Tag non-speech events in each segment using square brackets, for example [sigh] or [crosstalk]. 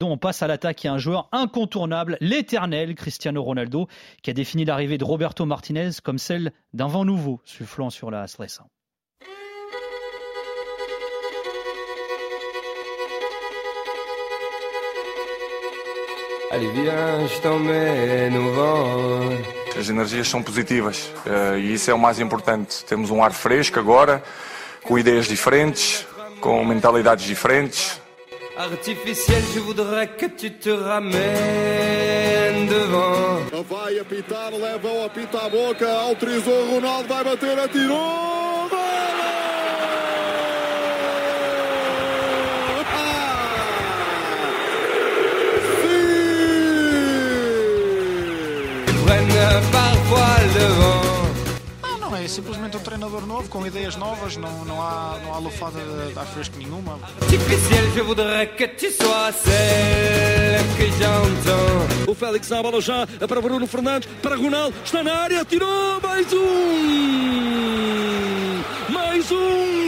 On passe à l'attaque et un joueur incontournable, l'éternel Cristiano Ronaldo, qui a défini l'arrivée de Roberto Martinez comme celle d'un vent nouveau soufflant sur la stress. Allez, viens, je t'emmène au vent. As energias são positivas eh, e isso é o mais importante. Temos um ar fresco agora, com ideias diferentes, com mentalidades diferentes. Artificiel, je voudrais que tu te ramènes devant. Vai apitar, leva o apito à boca, autorizou Ronaldo, vai bater, atirou! Golo! Prennent é simplesmente um treinador novo, com ideias novas, não, não há, não há lufada de, de ar fresco nenhuma. O Félix na bola já, para Bruno Fernandes, para Ronaldo, está na área, tirou mais um! Mais um!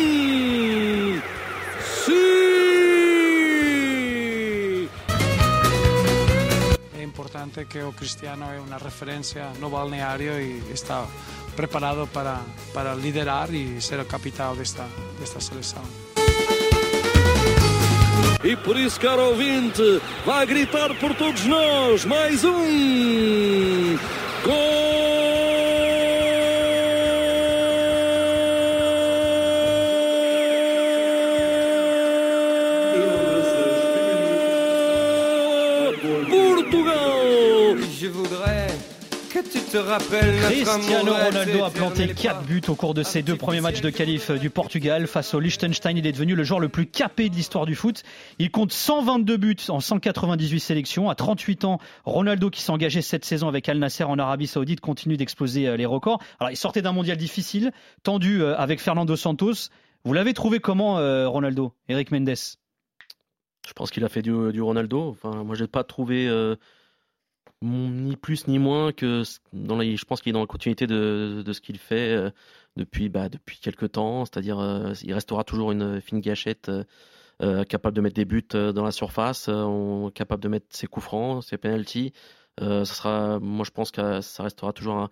Importante que o Cristiano é uma referência no balneário e está preparado para, para liderar e ser o capitão desta, desta seleção. E por isso, caro ouvinte, vai gritar por todos nós, mais um! Gol! Portugal! Je voudrais que tu te rappelles Cristiano Ronaldo a planté 4 buts au cours de ses deux premiers matchs de qualif du Portugal face au Liechtenstein. Il est devenu le joueur le plus capé de l'histoire du foot. Il compte 122 buts en 198 sélections. À 38 ans, Ronaldo, qui s'est engagé cette saison avec Al Nasser en Arabie Saoudite, continue d'exploser euh, les records. Alors, il sortait d'un mondial difficile, tendu euh, avec Fernando Santos. Vous l'avez trouvé comment, euh, Ronaldo Eric Mendes? Je pense qu'il a fait du, du Ronaldo. Enfin, moi, j'ai pas trouvé euh, ni plus ni moins que dans je pense qu'il est dans la continuité de, ce qu'il fait euh, depuis bah, depuis quelques temps. C'est-à-dire, euh, il restera toujours une fine gâchette, euh, euh, capable de mettre des buts dans la surface, capable de mettre ses coups francs, ses penalties. Ça sera, moi, je pense que ça restera toujours un-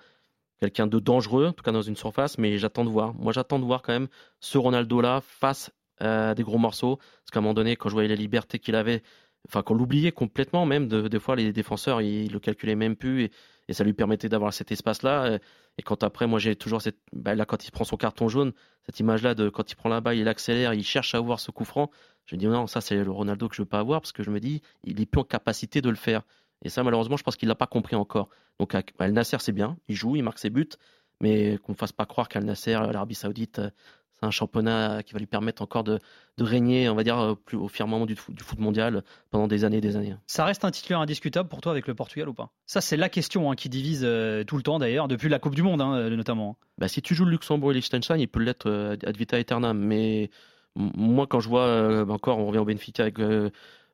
quelqu'un de dangereux, en tout cas dans une surface. Mais j'attends de voir. Moi, j'attends de voir quand même ce Ronaldo-là face à des gros morceaux. Parce qu'à un moment donné, quand je voyais la liberté qu'il avait, enfin qu'on l'oubliait complètement même, de- des fois les défenseurs, ils le calculaient même plus et, ça lui permettait d'avoir cet espace-là. Et, et quand après, moi j'ai toujours cette, bah, là quand il prend son carton jaune, cette image-là de quand il prend la balle, il accélère, il cherche à avoir ce coup franc. Je me dis non, ça c'est le Ronaldo que je veux pas avoir parce que je me dis, il est plus en capacité de le faire. Et ça, malheureusement, je pense qu'il l'a pas compris encore. Donc, à- Al Nasser, c'est bien, il joue, il marque ses buts, mais qu'on ne fasse pas croire qu'Al Nasser, l'Arabie Saoudite, euh, c'est un championnat qui va lui permettre encore de, de régner, on va dire, euh, plus au firmament du, foot- du foot mondial pendant des années et des années. Ça reste un titulaire indiscutable pour toi avec le Portugal ou pas? Ça, c'est la question hein, qui divise euh, tout le temps d'ailleurs, depuis la Coupe du Monde hein, euh, notamment. Bah, si tu joues le Luxembourg et Liechtenstein, il peut l'être euh, ad vitam aeternam. Mais moi, quand je vois euh, encore, on revient au Benfica avec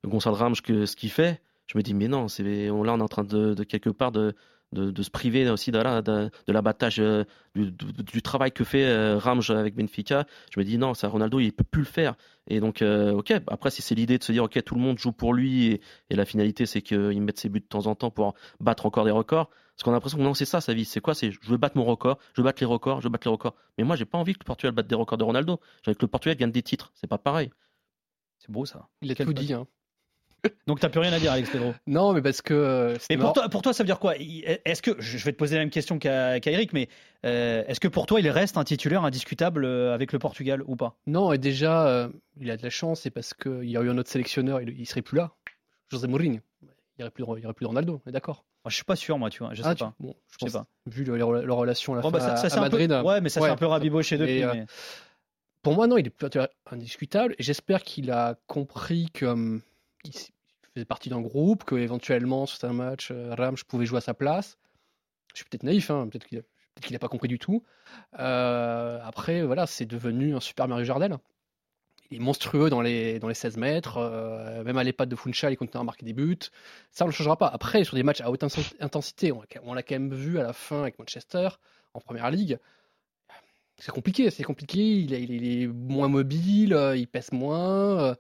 Gonçalo Ramos, que ce qu'il fait, je me dis, mais non, c'est, on, là, on est en train de, de quelque part de, de, de se priver aussi de, la- de, de l'abattage euh, du, du- du travail que fait euh, Rams avec Benfica. Je me dis, non, ça, Ronaldo, il peut plus le faire. Et donc, euh, ok, après, si c'est l'idée de se dire, ok, tout le monde joue pour lui et, et la finalité, c'est qu'il mette ses buts de temps en temps pour battre encore des records. Parce qu'on a l'impression que non, c'est ça sa vie. C'est quoi? C'est je veux battre mon record, je veux battre les records, je veux battre les records. Mais moi, j'ai pas envie que le Portugal batte des records de Ronaldo. J'ai envie que le Portugal gagne des titres. C'est pas pareil. C'est beau ça. Il a Quel tout dit. Hein. Donc t'as plus rien à dire, Alex Pedro. Non, mais parce que. euh, Mais pour toi, pour toi, ça veut dire quoi? Est-ce que je vais te poser la même question qu'à Eric, mais euh, est-ce que pour toi, il reste un titulaire indiscutable euh, avec le Portugal ou pas? Non, et déjà, euh, il a de la chance, c'est parce qu'il y a eu un autre sélectionneur, il, il serait plus là. José Mourinho. Il n'y aurait, plus de- il y aurait plus de Ronaldo, on est d'accord? Moi, Je suis pas sûr, moi, tu vois. Je sais Ah, tu- pas. bon, je Je sais pas. Vu le- leur, leur relation à, la Bon, fin, bah, ça, ça, à- c'est à un peu- Madrid. Ouais, mais ça Ouais. un peu rabiboché depuis. Mais- Pour moi, non, il est indiscutable. J'espère qu'il a compris que hum, il s- il faisait partie d'un groupe, que éventuellement sur un match, euh, Rams pouvait jouer à sa place. Je suis peut-être naïf, hein, peut-être qu'il n'a pas compris du tout. Euh, après, voilà, c'est devenu un super Mario Jardel. Il est monstrueux dans les, dans les 16 mètres. euh, même à l'EHPAD de Funchal, il continue à marquer des buts. Ça, on ne changera pas. Après, sur des matchs à haute intensité, on, l'a- quand même vu à la fin avec Manchester, en première ligue. C'est compliqué, c'est compliqué. Il est, il est- moins mobile, il pèse moins.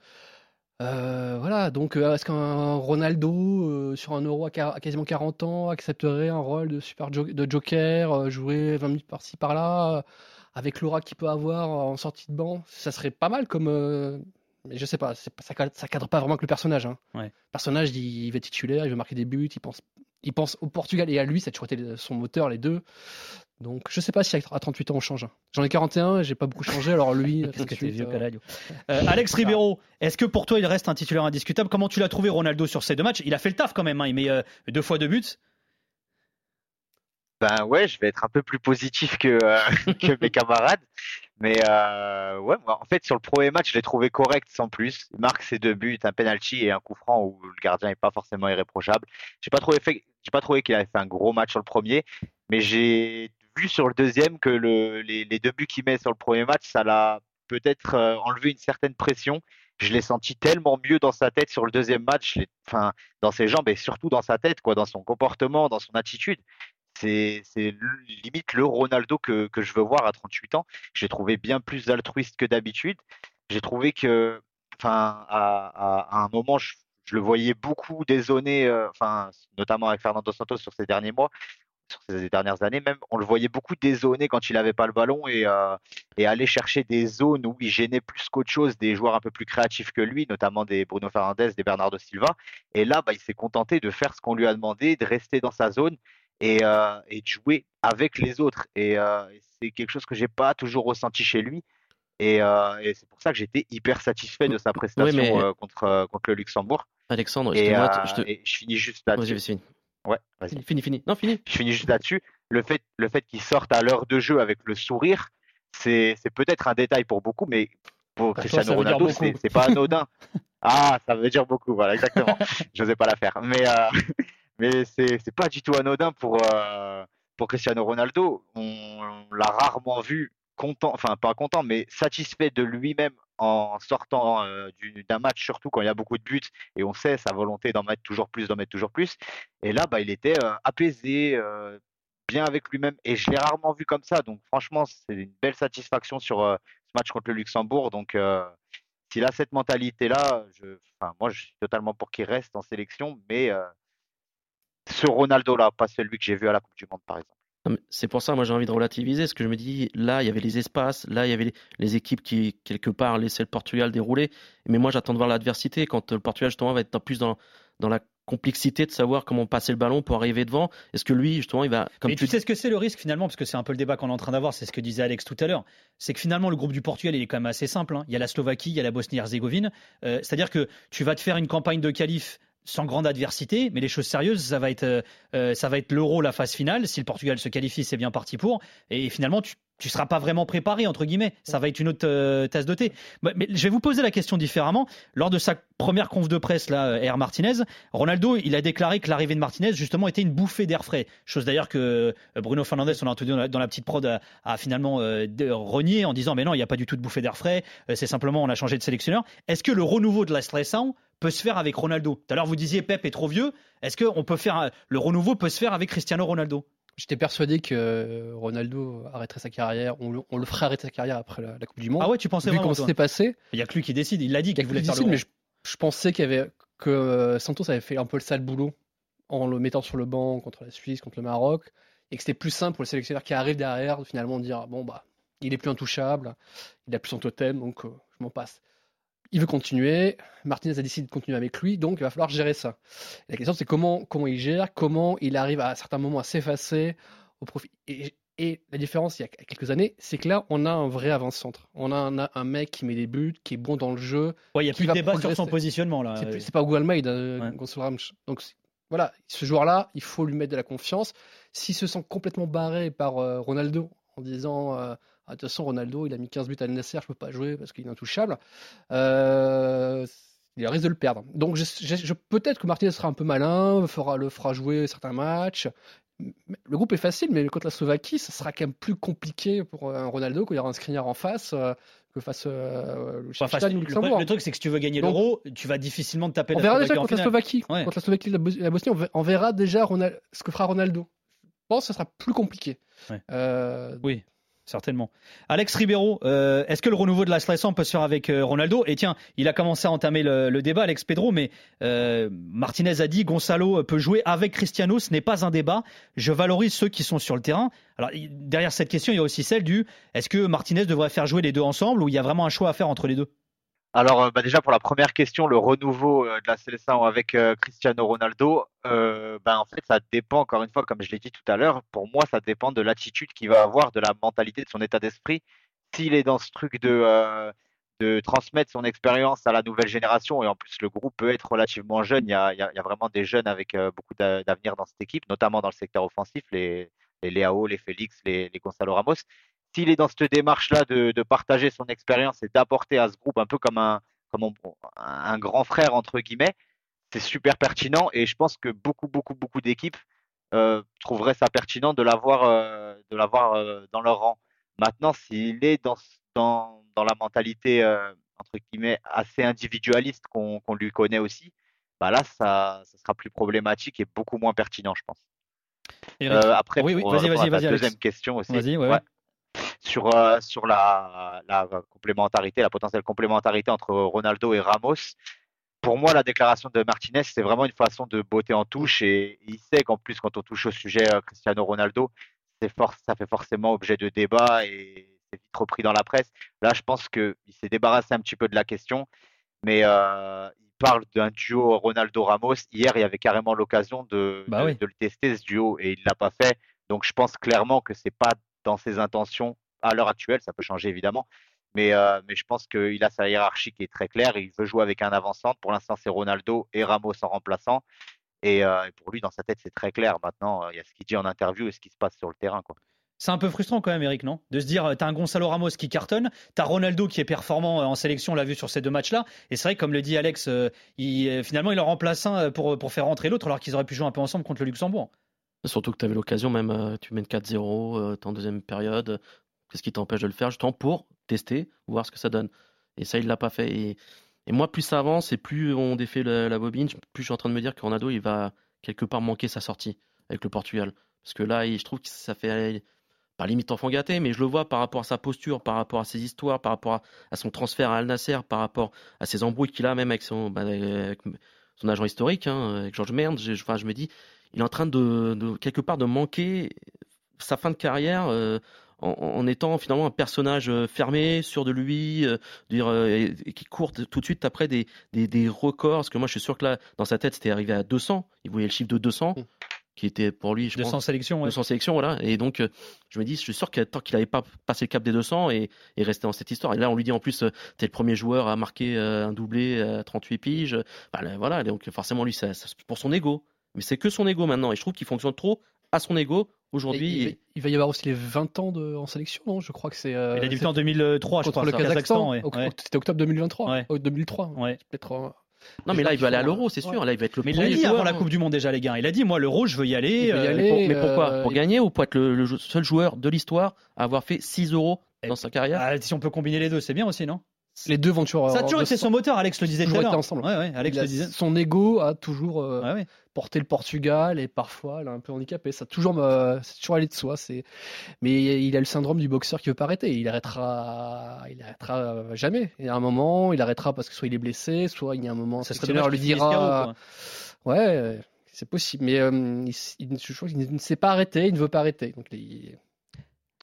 Euh, voilà, donc euh, est-ce qu'un Ronaldo euh, sur un euro à, quasiment 40 ans accepterait un rôle de super jo- de joker, jouer 20 minutes par-ci par-là, avec l'aura qu'il peut avoir en sortie de banc? Ça serait pas mal comme. mais je sais pas, ça, cadre- ça cadre pas vraiment avec le personnage. Hein. Ouais. Le personnage, il, être titulaire, il veut marquer des buts, il pense, il pense au Portugal et à lui, ça a toujours été son moteur, les deux. Donc je sais pas si à 38 ans on change. J'en ai 41 et j'ai pas beaucoup changé, alors lui. [laughs] Qu'est-ce que t'es 38, vieux euh. Euh, Alex Ribeiro, est-ce que pour toi il reste un titulaire indiscutable? Comment tu l'as trouvé Ronaldo sur ces deux matchs? Il a fait le taf quand même, hein. il met euh, deux fois deux buts. Ben ouais, je vais être un peu plus positif que, euh, [laughs] que mes camarades. Mais euh, ouais, moi, en fait, sur le premier match, je l'ai trouvé correct sans plus. Il marque ses deux buts, un penalty et un coup franc où le gardien n'est pas forcément irréprochable. J'ai pas trouvé fait, j'ai pas trouvé qu'il avait fait un gros match sur le premier, mais j'ai vu sur le deuxième que le, les, deux buts qu'il met sur le premier match, ça l'a peut-être euh, enlevé une certaine pression. Je l'ai senti tellement mieux dans sa tête sur le deuxième match, dans ses jambes et surtout dans sa tête, dans son comportement, dans son attitude. C'est, limite le Ronaldo que, je veux voir à 38 ans. J'ai trouvé bien plus altruiste que d'habitude. J'ai trouvé que, à, un moment, je, le voyais beaucoup désonné, euh, notamment avec Fernando Santos sur ces derniers mois, sur ces dernières années même, on le voyait beaucoup désonné quand il n'avait pas le ballon et, euh, et aller chercher des zones où il gênait plus qu'autre chose des joueurs un peu plus créatifs que lui, notamment des Bruno Fernandes, des Bernardo Silva. Et là, bah, il s'est contenté de faire ce qu'on lui a demandé, de rester dans sa zone et, euh, et de jouer avec les autres. Et euh, c'est quelque chose que j'ai pas toujours ressenti chez lui. Et, et c'est pour ça que j'étais hyper satisfait de sa prestation mais- contre, contre le Luxembourg. Alexandre, Et, excuse-moi, euh, je te... et je finis juste fini. Ouais, vas-y. Fini, fini. Non, fini. Je finis juste là-dessus. Le fait, le fait qu'il sorte à l'heure de jeu avec le sourire, c'est, c'est peut-être un détail pour beaucoup, mais pour toi, Cristiano dire Ronaldo, c'est, c'est pas anodin. [laughs] Ah, ça veut dire beaucoup, voilà, exactement. [laughs] J'osais pas la faire. Mais, euh, [laughs] mais c'est, c'est pas du tout anodin pour, euh, pour Cristiano Ronaldo. On, on l'a rarement vu content, enfin pas content, mais satisfait de lui-même en sortant euh, du- d'un match, surtout quand il y a beaucoup de buts, et on sait sa volonté d'en mettre toujours plus, d'en mettre toujours plus. Et là, bah, il était euh, apaisé, euh, bien avec lui-même, et je l'ai rarement vu comme ça. Donc franchement, c'est une belle satisfaction sur ce match contre le Luxembourg. Donc s'il a cette mentalité-là, je, enfin, moi, je suis totalement pour qu'il reste en sélection, mais ce Ronaldo-là, pas celui que j'ai vu à la Coupe du Monde, par exemple. C'est pour ça, moi j'ai envie de relativiser, parce que je me dis, là, il y avait les espaces, là, il y avait les, les équipes qui, quelque part, laissaient le Portugal dérouler. Mais moi, j'attends de voir l'adversité, quand euh, le Portugal, justement, va être plus dans, dans la complexité de savoir comment passer le ballon pour arriver devant. Est-ce que lui, justement, il va, comme Mais tu sais ce que c'est le risque finalement, parce que c'est un peu le débat qu'on est en train d'avoir, c'est ce que disait Alex tout à l'heure. C'est que finalement le groupe du Portugal il est quand même assez simple. hein. Il y a la Slovaquie, il y a la Bosnie-Herzégovine. Euh, C'est-à-dire que tu vas te faire une campagne de qualif sans grande adversité, mais les choses sérieuses, ça va être, euh, euh, ça va être l'Euro, la phase finale. Si le Portugal se qualifie, c'est bien parti pour. Et finalement, tu tu seras pas vraiment préparé entre guillemets. Ça va être une autre euh, tasse de thé. Mais, mais je vais vous poser la question différemment. Lors de sa première conf de presse là, R Martinez, Ronaldo, il a déclaré que l'arrivée de Martinez justement était une bouffée d'air frais. Chose d'ailleurs que Bruno Fernandes, on l'a entendu dans la, petite prod, a, a finalement renié en disant mais non, il n'y a pas du tout de bouffée d'air frais. C'est simplement on a changé de sélectionneur. Est-ce que le renouveau de la Stressant peut se faire avec Ronaldo Tout à l'heure vous disiez Pep est trop vieux. Est-ce que on peut faire le renouveau peut se faire avec Cristiano Ronaldo? J'étais persuadé que euh, Ronaldo arrêterait sa carrière, on le, on le ferait arrêter sa carrière après la, la Coupe du Monde. Ah ouais, tu pensais Vu vraiment comment toi c'était passé, Il y a que lui qui décide. Il l'a dit qu'il voulait faire difficile, le mais je, je pensais qu'il avait que euh, Santos avait fait un peu le sale boulot en le mettant sur le banc contre la Suisse, contre le Maroc, et que c'était plus simple pour le sélectionneur qui arrive derrière de finalement dire bon bah il est plus intouchable, il a plus son totem, donc euh, je m'en passe. Il veut continuer. Martinez a décidé de continuer avec lui, donc il va falloir gérer ça. Et la question, c'est comment, comment il gère, comment il arrive à, certains moments à s'effacer au profit. Et, et la différence, il y a quelques années, c'est que là, on a un vrai avant-centre. On a un, un mec qui met des buts, qui est bon dans le jeu. Ouais, il y a qui plus de débat sur son positionnement là. C'est pas Hugo Almeida, euh, Ouais. Gonçalo Ramos. Donc voilà, ce joueur-là, il faut lui mettre de la confiance. S'il se sent complètement barré par euh, Ronaldo en disant euh, Ah, de toute façon, Ronaldo, il a mis 15 buts à Nasser, je peux pas jouer parce qu'il est intouchable. Euh, il risque de le perdre. Donc je, je- je- peut-être que Martinez sera un peu malin, fera, le fera jouer certains matchs. Le groupe est facile, mais contre la Slovaquie, ça sera quand même plus compliqué pour un Ronaldo quand il y aura un Skriniar en face euh, que face euh, au Enfin, ou au le, Luxembourg. le truc, c'est que si tu veux gagner l'euro, tu vas difficilement te taper On la verra déjà contre la. Slovaquie. Ouais. Contre la Slovaquie et la la Bosnie, on ve- on verra déjà Ronal- ce que fera Ronaldo. Je pense que ce sera plus compliqué. Ouais. Euh, Oui. Certainement. Alex Ribeiro, euh, est-ce que le renouveau de la Slation peut se faire avec euh, Ronaldo? Et tiens, il a commencé à entamer le, débat, Alex Pedro, mais euh, Martinez a dit Gonzalo peut jouer avec Cristiano, ce n'est pas un débat. Je valorise ceux qui sont sur le terrain. Alors derrière cette question, il y a aussi celle du est-ce que Martinez devrait faire jouer les deux ensemble ou il y a vraiment un choix à faire entre les deux? Alors, euh, bah, déjà pour la première question, le renouveau euh, de la Seleção avec euh, Cristiano Ronaldo, euh, ben, en fait, ça dépend, encore une fois, comme je l'ai dit tout à l'heure, pour moi, ça dépend de l'attitude qu'il va avoir, de la mentalité, de son état d'esprit. S'il est dans ce truc de, de transmettre son expérience à la nouvelle génération, et en plus, le groupe peut être relativement jeune, il y a, il y a, vraiment des jeunes avec beaucoup d'a- d'avenir dans cette équipe, notamment dans le secteur offensif, les, les Leao, les Félix, les, les Gonzalo Ramos. S'il est dans cette démarche-là de, de partager son expérience et d'apporter à ce groupe un peu comme un, comme on- un grand frère entre guillemets, c'est super pertinent et je pense que beaucoup beaucoup beaucoup d'équipes euh, trouveraient ça pertinent de l'avoir euh, euh, dans leur rang. Maintenant, s'il est dans ce- dans dans la mentalité entre guillemets assez individualiste qu'on lui connaît aussi, bah là ça ça sera plus problématique et beaucoup moins pertinent, je pense. Euh, après, Oui, oui, pour deuxième question aussi. Vas-y, ouais, ouais. Sur, euh, sur la, la complémentarité, la potentielle complémentarité entre Ronaldo et Ramos, pour moi, la déclaration de Martinez, c'est vraiment une façon de botter en touche et il sait qu'en plus, quand on touche au sujet euh, Cristiano Ronaldo, for- ça fait forcément objet de débat et c'est vite repris dans la presse. Là, je pense qu'il s'est débarrassé un petit peu de la question, mais euh, il parle d'un duo Ronaldo-Ramos. Hier, il y avait carrément l'occasion de, Bah de, oui. de le tester, ce duo, et il l'a pas fait. Donc, je pense clairement que c'est pas dans ses intentions à l'heure actuelle. Ça peut changer évidemment, mais, euh, mais je pense qu'il a sa hiérarchie qui est très claire. Il veut jouer avec un avant-centre. Pour l'instant, c'est Ronaldo et Ramos en remplaçant. Et, euh, et pour lui, dans sa tête, c'est très clair. Maintenant, euh, il y a ce qu'il dit en interview et ce qui se passe sur le terrain. Quoi. C'est un peu frustrant quand même, Eric, non? De se dire, t'as un Gonzalo Ramos qui cartonne, t'as Ronaldo qui est performant en sélection, on l'a vu sur ces deux matchs-là. Et c'est vrai, comme le dit Alex, il, finalement, il en remplace un pour, pour faire rentrer l'autre, alors qu'ils auraient pu jouer un peu ensemble contre le Luxembourg. Surtout que tu avais l'occasion, même tu mènes 4-0, euh, t'es en deuxième période. Qu'est-ce qui t'empêche de le faire Justement pour tester, voir ce que ça donne. Et ça, il l'a pas fait. Et, et moi, plus ça avance et plus on défait la, bobine, plus je suis en train de me dire que Ronaldo, il va quelque part manquer sa sortie avec le Portugal. Parce que là, je trouve que ça fait pas limite enfant gâté, mais je le vois par rapport à sa posture, par rapport à ses histoires, par rapport à, son transfert à Al Nasser, par rapport à ses embrouilles qu'il a même avec son, bah, agent historique, hein, avec Georges Merde. Je, enfin, je me dis, il est en train de, de quelque part de manquer sa fin de carrière euh, en, en étant finalement un personnage euh, fermé, sûr de lui, euh, dire, euh, et, et qui court tout de suite après des, des, des records. Parce que moi, je suis sûr que là, dans sa tête, c'était arrivé à 200. Il voyait le chiffre de 200, Mm. qui était pour lui, je 200 pense, sélections, ouais. 200 sélections, voilà. Et donc, euh, je me dis, je suis sûr que tant qu'il n'avait pas passé le cap des 200 et, et resté dans cette histoire. Et là, on lui dit en plus, euh, t'es le premier joueur à marquer euh, un doublé à 38 piges. Là, voilà, donc forcément, lui, ça- ça- c'est pour son ego. Mais c'est que son ego maintenant. Et je trouve qu'il fonctionne trop à son ego aujourd'hui. il, va- il va y avoir aussi les 20 ans de, en sélection, non Je crois que c'est. euh, Il a débuté en 2003, je crois, le Kazakhstan. Ouais. C'était octobre 2023. Ouais. Oh, 2003. Ouais. Peut-être. euh, Non, mais là, il veut aller à l'euro, c'est Ouais. sûr. Là, il va être le Mais il premier dit avant la hein. Coupe du Monde déjà, les gars. Il a dit, moi, l'euro, je veux y aller. Y euh, aller. Mais, pour- mais euh, pourquoi Pour gagner ou pour être le, le seul joueur de l'histoire à avoir fait 6 euros dans sa carrière ah, si on peut combiner les deux, c'est bien aussi, non? Les deux vont toujours. Ça a toujours été 200. son moteur, Alex le disait tout toujours à l'heure. été ensemble. Ouais, ouais, Alex le disait. Son ego a toujours euh, Ouais, ouais. porté le Portugal et parfois il a un peu handicapé. Ça a toujours, c'est toujours allé de soi. C'est, mais il a le syndrome du boxeur qui veut pas arrêter. Il arrêtera, il arrêtera jamais. Il y a un moment, il arrêtera parce que soit il est blessé, soit il y a un moment, Ça serait lui dira, ouais, c'est possible. Mais euh, il, je crois qu'il ne sait pas arrêter, il ne veut pas arrêter. Donc il,